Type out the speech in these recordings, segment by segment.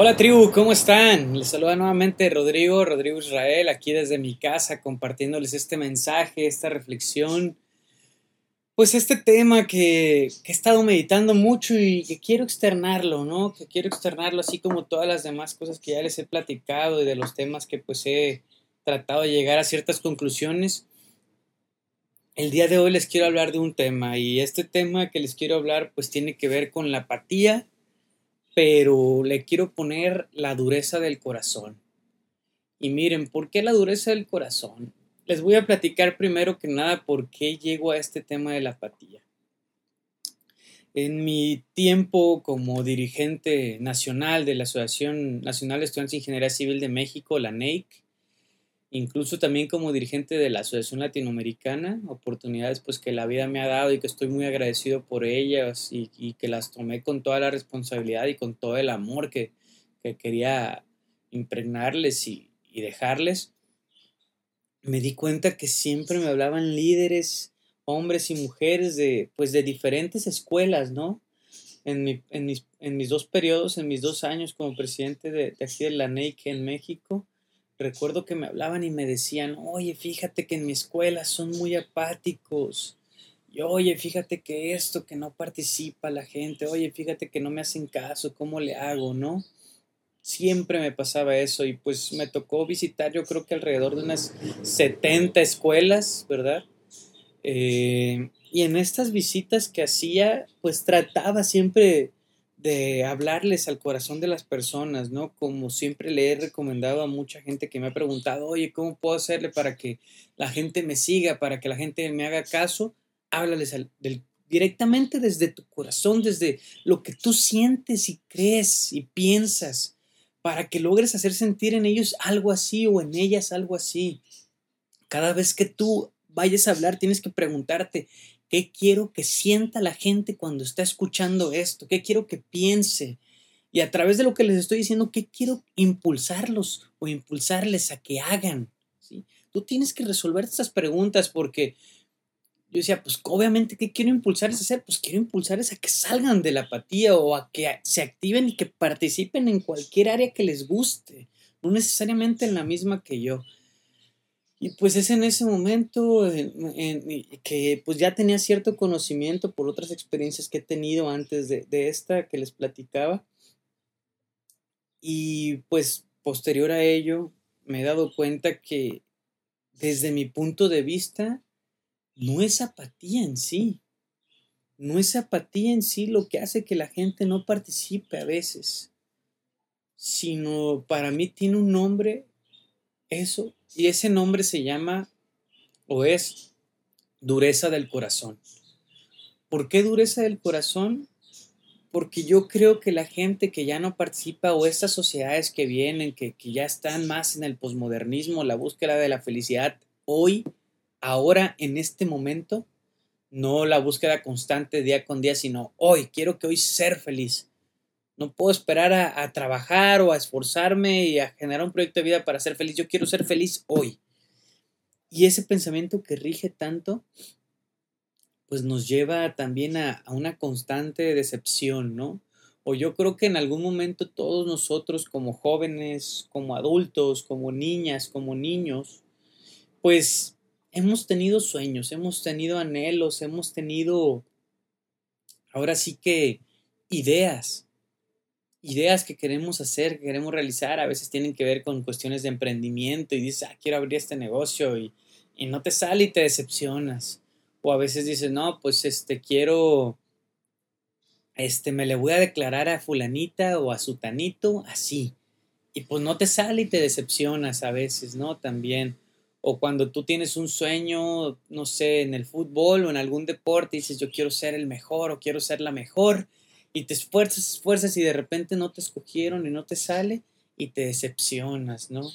Hola tribu, ¿cómo están? Les saluda nuevamente Rodrigo, Rodrigo Israel, aquí desde mi casa compartiéndoles este mensaje, esta reflexión, pues este tema que, que, he estado meditando mucho y que quiero externarlo, ¿no? Que quiero externarlo así como todas las demás cosas que ya les he platicado y de los temas que pues he tratado de llegar a ciertas conclusiones. El día de hoy les quiero hablar de un tema y este tema que les quiero hablar pues tiene que ver con la apatía pero le quiero poner la dureza del corazón. Y miren, ¿por qué la dureza del corazón? Les voy a platicar primero que nada por qué llego a este tema de la apatía. En mi tiempo como dirigente nacional de la Asociación Nacional de Estudiantes de Ingeniería Civil de México, la NEIC, incluso también como dirigente de la Asociación Latinoamericana, oportunidades pues que la vida me ha dado y que estoy muy agradecido por ellas y, que las tomé con toda la responsabilidad y con todo el amor que, quería impregnarles y, y, dejarles, me di cuenta que siempre me hablaban líderes, hombres y mujeres de pues de diferentes escuelas, ¿no? En, mi, en, mis, en mis dos periodos, en mis dos años como presidente de, de aquí de la NEIC en México, recuerdo que me hablaban y me decían, oye, fíjate que en mi escuela son muy apáticos. Y oye, fíjate que esto, que no participa la gente, oye, fíjate que no me hacen caso, ¿cómo le hago, no? Siempre me pasaba eso y pues me tocó visitar yo creo que alrededor de unas 70 escuelas, ¿verdad? Eh, y en estas visitas que hacía, pues trataba siempre de hablarles al corazón de las personas, ¿no? Como siempre le he recomendado a mucha gente que me ha preguntado, oye, ¿cómo puedo hacerle para que la gente me siga, para que la gente me haga caso? Háblales directamente desde tu corazón, desde lo que tú sientes y crees y piensas, para que logres hacer sentir en ellos algo así o en ellas algo así. Cada vez que tú vayas a hablar, tienes que preguntarte, ¿Qué quiero que sienta la gente cuando está escuchando esto? ¿Qué quiero que piense? Y a través de lo que les estoy diciendo, ¿qué quiero impulsarlos o impulsarles a que hagan? ¿Sí? Tú tienes que resolver estas preguntas porque yo decía, pues obviamente, ¿qué quiero impulsarles a hacer? Pues quiero impulsarles a que salgan de la apatía o a que se activen y que participen en cualquier área que les guste, no necesariamente en la misma que yo. Y pues es en ese momento que pues ya tenía cierto conocimiento por otras experiencias que he tenido antes de, de esta que les platicaba. Y pues posterior a ello me he dado cuenta que desde mi punto de vista no es apatía en sí. No es apatía en sí lo que hace que la gente no participe a veces, sino para mí tiene un nombre eso, y ese nombre se llama o es dureza del corazón. ¿Por qué dureza del corazón? Porque yo creo que la gente que ya no participa o estas sociedades que vienen, que, que ya están más en el posmodernismo, la búsqueda de la felicidad, hoy, ahora, en este momento, no la búsqueda constante día con día, sino hoy, quiero que hoy ser feliz. No puedo esperar a, trabajar o a esforzarme y a generar un proyecto de vida para ser feliz. Yo quiero ser feliz hoy. Y ese pensamiento que rige tanto, pues nos lleva también a, una constante decepción, ¿no? O yo creo que en algún momento todos nosotros como jóvenes, como adultos, como niñas, como niños, pues hemos tenido sueños, hemos tenido anhelos, hemos tenido, ahora sí que, ideas ideas que queremos hacer, que queremos realizar, a veces tienen que ver con cuestiones de emprendimiento y dices, ah, quiero abrir este negocio y, y no te sale y te decepcionas. O a veces dices, no, pues este, quiero, este, me le voy a declarar a fulanita o a sutanito así. Y pues no te sale y te decepcionas a veces, ¿no? También. O cuando tú tienes un sueño, no sé, en el fútbol o en algún deporte, dices, yo quiero ser el mejor o quiero ser la mejor y te esfuerzas, esfuerzas y de repente no te escogieron y no te sale y te decepcionas, ¿no?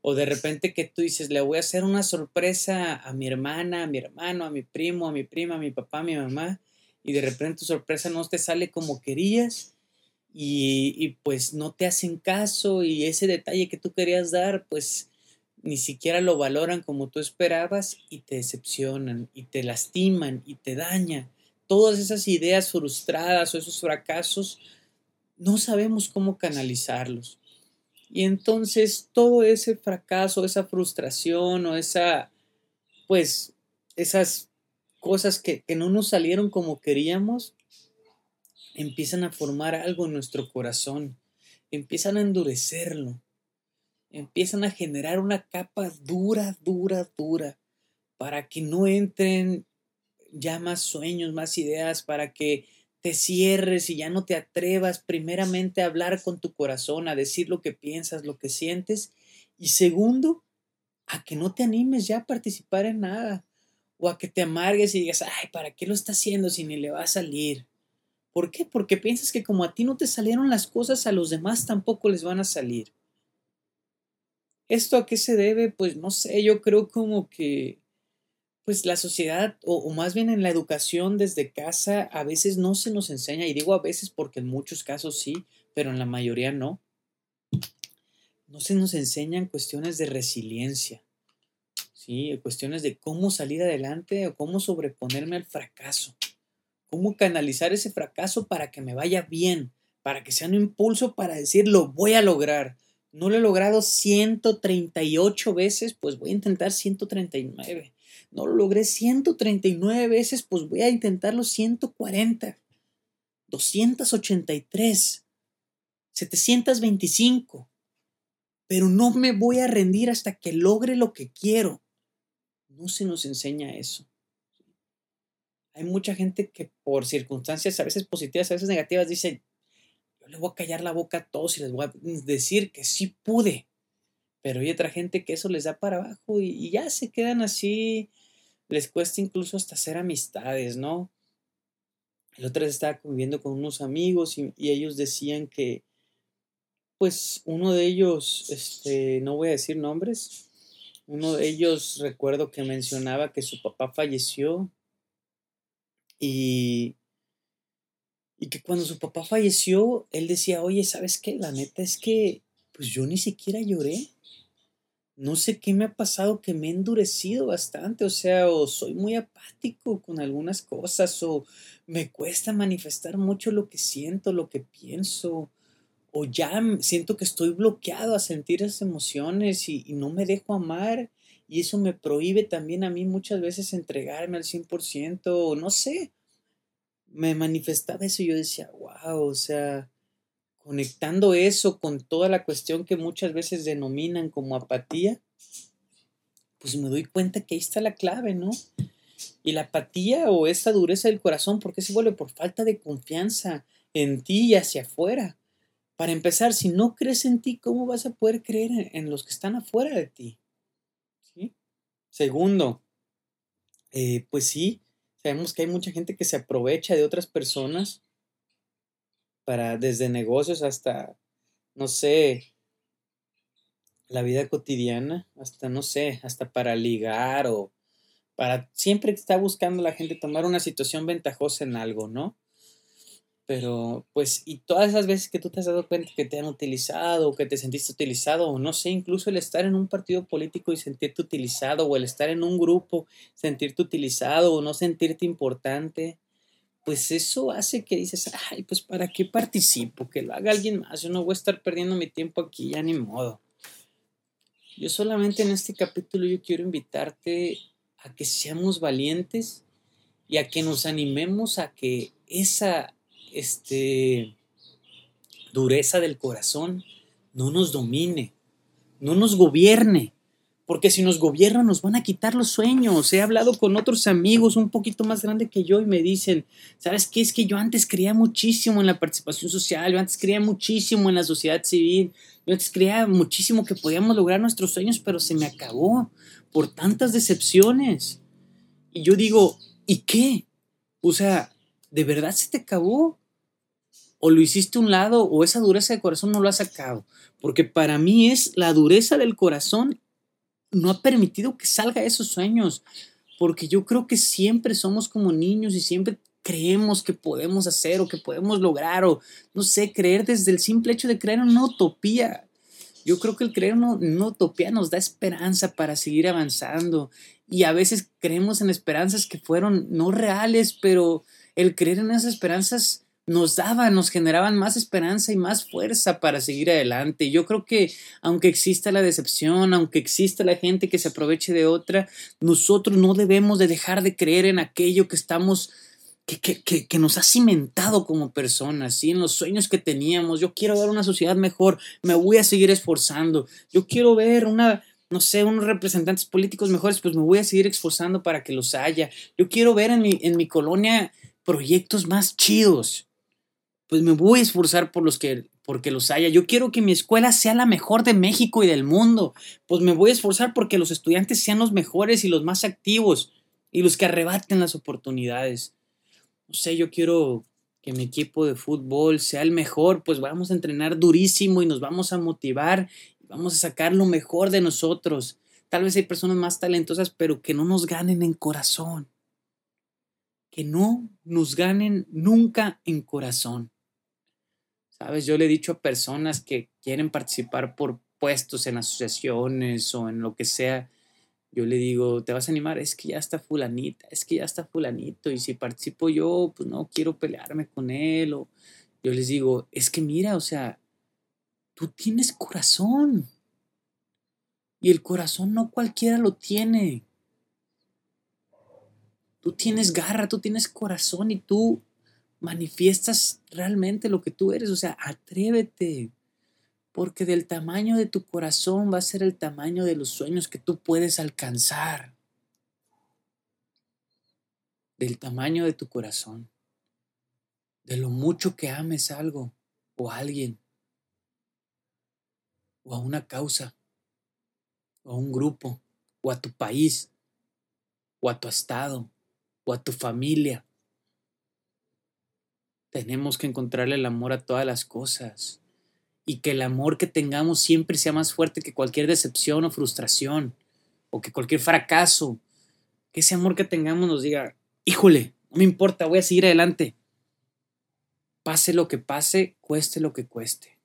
O de repente que tú dices, le voy a hacer una sorpresa a mi hermana, a mi hermano, a mi primo, a mi prima, a mi papá, a mi mamá, y de repente tu sorpresa no te sale como querías y, y pues no te hacen caso y ese detalle que tú querías dar, pues ni siquiera lo valoran como tú esperabas y te decepcionan y te lastiman y te dañan todas esas ideas frustradas o esos fracasos no sabemos cómo canalizarlos. Y entonces todo ese fracaso, esa frustración o esa, pues, esas cosas que, que no nos salieron como queríamos, empiezan a formar algo en nuestro corazón, empiezan a endurecerlo, empiezan a generar una capa dura, dura, dura, para que no entren ya más sueños, más ideas, para que te cierres y ya no te atrevas primeramente a hablar con tu corazón, a decir lo que piensas, lo que sientes, y segundo, a que no te animes ya a participar en nada, o a que te amargues y digas, ay, ¿para qué lo está haciendo si ni le va a salir? ¿Por qué? Porque piensas que como a ti no te salieron las cosas, a los demás tampoco les van a salir. ¿Esto a qué se debe? Pues no sé, yo creo como que pues la sociedad, o, más bien en la educación desde casa, a veces no se nos enseña, y digo a veces porque en muchos casos sí, pero en la mayoría no. No se nos enseñan cuestiones de resiliencia, ¿sí? cuestiones de cómo salir adelante o cómo sobreponerme al fracaso, cómo canalizar ese fracaso para que me vaya bien, para que sea un impulso para decir lo voy a lograr. No lo he logrado 138 veces, pues voy a intentar 139 no lo logré 139 veces, pues voy a intentarlo 140, 283, 725. Pero no me voy a rendir hasta que logre lo que quiero. No se nos enseña eso. Hay mucha gente que por circunstancias a veces positivas, a veces negativas, dice, yo le voy a callar la boca a todos y les voy a decir que sí pude. Pero hay otra gente que eso les da para abajo y, ya se quedan así, les cuesta incluso hasta hacer amistades, ¿no? El otro día estaba conviviendo con unos amigos y, ellos decían que, pues, uno de ellos, este, no voy a decir nombres, uno de ellos recuerdo que mencionaba que su papá falleció y, y que cuando su papá falleció, él decía, oye, ¿sabes qué? La neta es que, pues yo ni siquiera lloré. No sé qué me ha pasado que me he endurecido bastante, o sea, o soy muy apático con algunas cosas, o me cuesta manifestar mucho lo que siento, lo que pienso, o ya siento que estoy bloqueado a sentir esas emociones y, no me dejo amar, y eso me prohíbe también a mí muchas veces entregarme al 100%, o no sé, me manifestaba eso y yo decía, wow, o sea, conectando eso con toda la cuestión que muchas veces denominan como apatía, pues me doy cuenta que ahí está la clave, ¿no? Y la apatía o esa dureza del corazón, ¿por qué se vuelve? Por falta de confianza en ti y hacia afuera. Para empezar, si no crees en ti, ¿cómo vas a poder creer en, los que están afuera de ti? ¿Sí? Segundo, eh, pues sí, sabemos que hay mucha gente que se aprovecha de otras personas para desde negocios hasta, no sé, la vida cotidiana, hasta, no sé, hasta para ligar o para siempre está buscando la gente tomar una situación ventajosa en algo, ¿no? Pero, pues, y todas esas veces que tú te has dado cuenta que te han utilizado, o que te sentiste utilizado, o no sé, incluso el estar en un partido político y sentirte utilizado, o el estar en un grupo, sentirte utilizado, o no sentirte importante, pues eso hace que dices, ay, pues ¿para qué participo? Que lo haga alguien más, yo no voy a estar perdiendo mi tiempo aquí, ya ni modo. Yo solamente en este capítulo yo quiero invitarte a que seamos valientes y a que nos animemos a que esa este, dureza del corazón no nos domine, no nos gobierne, porque si nos gobiernan nos van a quitar los sueños. He hablado con otros amigos un poquito más grandes que yo y me dicen, ¿sabes qué? Es que yo antes creía muchísimo en la participación social, yo antes creía muchísimo en la sociedad civil, yo antes creía muchísimo que podíamos lograr nuestros sueños, pero se me acabó por tantas decepciones. Y yo digo, ¿y qué? O sea, ¿de verdad se te acabó? ¿O lo hiciste a un lado o esa dureza de corazón no lo has sacado? Porque para mí es la dureza del corazón no ha permitido que salga esos sueños, porque yo creo que siempre somos como niños y siempre creemos que podemos hacer o que podemos lograr o no sé, creer desde el simple hecho de creer en una utopía. Yo creo que el creer en una utopía nos da esperanza para seguir avanzando y a veces creemos en esperanzas que fueron no reales, pero el creer en esas esperanzas nos daban, nos generaban más esperanza y más fuerza para seguir adelante. Yo creo que aunque exista la decepción, aunque exista la gente que se aproveche de otra, nosotros no debemos de dejar de creer en aquello que estamos que, que, que, nos ha cimentado como personas, ¿sí? en los sueños que teníamos. Yo quiero ver una sociedad mejor, me voy a seguir esforzando. Yo quiero ver una, no sé, unos representantes políticos mejores, pues me voy a seguir esforzando para que los haya. Yo quiero ver en mi, en mi colonia proyectos más chidos, pues me voy a esforzar por los que, porque los haya. Yo quiero que mi escuela sea la mejor de México y del mundo, pues me voy a esforzar porque los estudiantes sean los mejores y los más activos y los que arrebaten las oportunidades. No sé, yo quiero que mi equipo de fútbol sea el mejor, pues vamos a entrenar durísimo y nos vamos a motivar Vamos a sacar lo mejor de nosotros. Tal vez hay personas más talentosas, pero que no nos ganen en corazón. Que no nos ganen nunca en corazón. Sabes, yo le he dicho a personas que quieren participar por puestos en asociaciones o en lo que sea, yo le digo, ¿te vas a animar? Es que ya está fulanita, es que ya está fulanito y si participo yo, pues no quiero pelearme con él o yo les digo, es que mira, o sea, Tú tienes corazón. Y el corazón no cualquiera lo tiene. Tú tienes garra, tú tienes corazón y tú manifiestas realmente lo que tú eres. O sea, atrévete. Porque del tamaño de tu corazón va a ser el tamaño de los sueños que tú puedes alcanzar. Del tamaño de tu corazón. De lo mucho que ames algo o alguien o a una causa, o a un grupo, o a tu país, o a tu estado, o a tu familia. Tenemos que encontrarle el amor a todas las cosas y que el amor que tengamos siempre sea más fuerte que cualquier decepción o frustración o que cualquier fracaso. Que ese amor que tengamos nos diga, híjole, no me importa, voy a seguir adelante. Pase lo que pase, cueste lo que cueste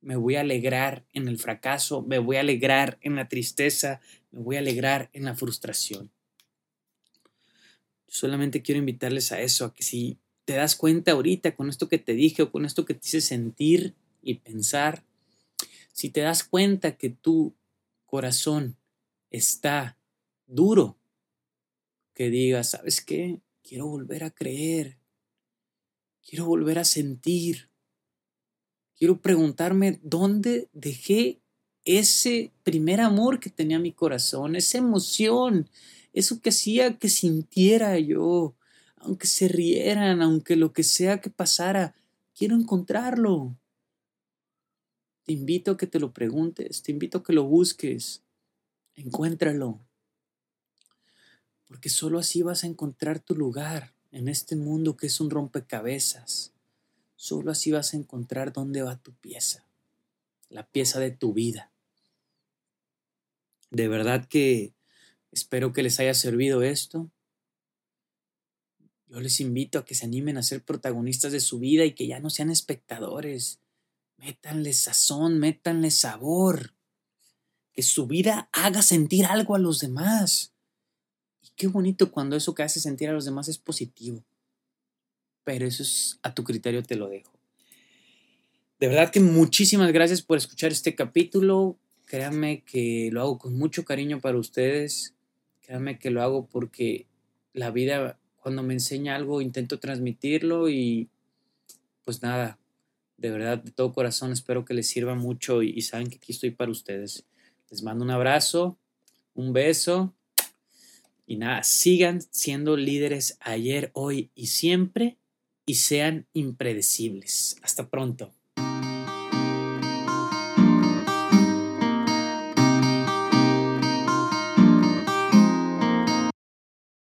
me voy a alegrar en el fracaso, me voy a alegrar en la tristeza, me voy a alegrar en la frustración. Solamente quiero invitarles a eso, a que si te das cuenta ahorita con esto que te dije o con esto que te hice sentir y pensar, si te das cuenta que tu corazón está duro, que digas, ¿sabes qué? Quiero volver a creer, quiero volver a sentir, quiero preguntarme dónde dejé ese primer amor que tenía mi corazón, esa emoción, eso que hacía que sintiera yo, aunque se rieran, aunque lo que sea que pasara, quiero encontrarlo. Te invito a que te lo preguntes, te invito a que lo busques, encuéntralo, porque solo así vas a encontrar tu lugar en este mundo que es un rompecabezas Solo así vas a encontrar dónde va tu pieza, la pieza de tu vida. De verdad que espero que les haya servido esto. Yo les invito a que se animen a ser protagonistas de su vida y que ya no sean espectadores. Métanle sazón, métanle sabor. Que su vida haga sentir algo a los demás. Y qué bonito cuando eso que hace sentir a los demás es positivo pero eso es a tu criterio, te lo dejo. De verdad que muchísimas gracias por escuchar este capítulo. Créanme que lo hago con mucho cariño para ustedes. Créanme que lo hago porque la vida, cuando me enseña algo, intento transmitirlo y pues nada, de verdad, de todo corazón, espero que les sirva mucho y, saben que aquí estoy para ustedes. Les mando un abrazo, un beso y nada, sigan siendo líderes ayer, hoy y siempre y sean impredecibles. Hasta pronto.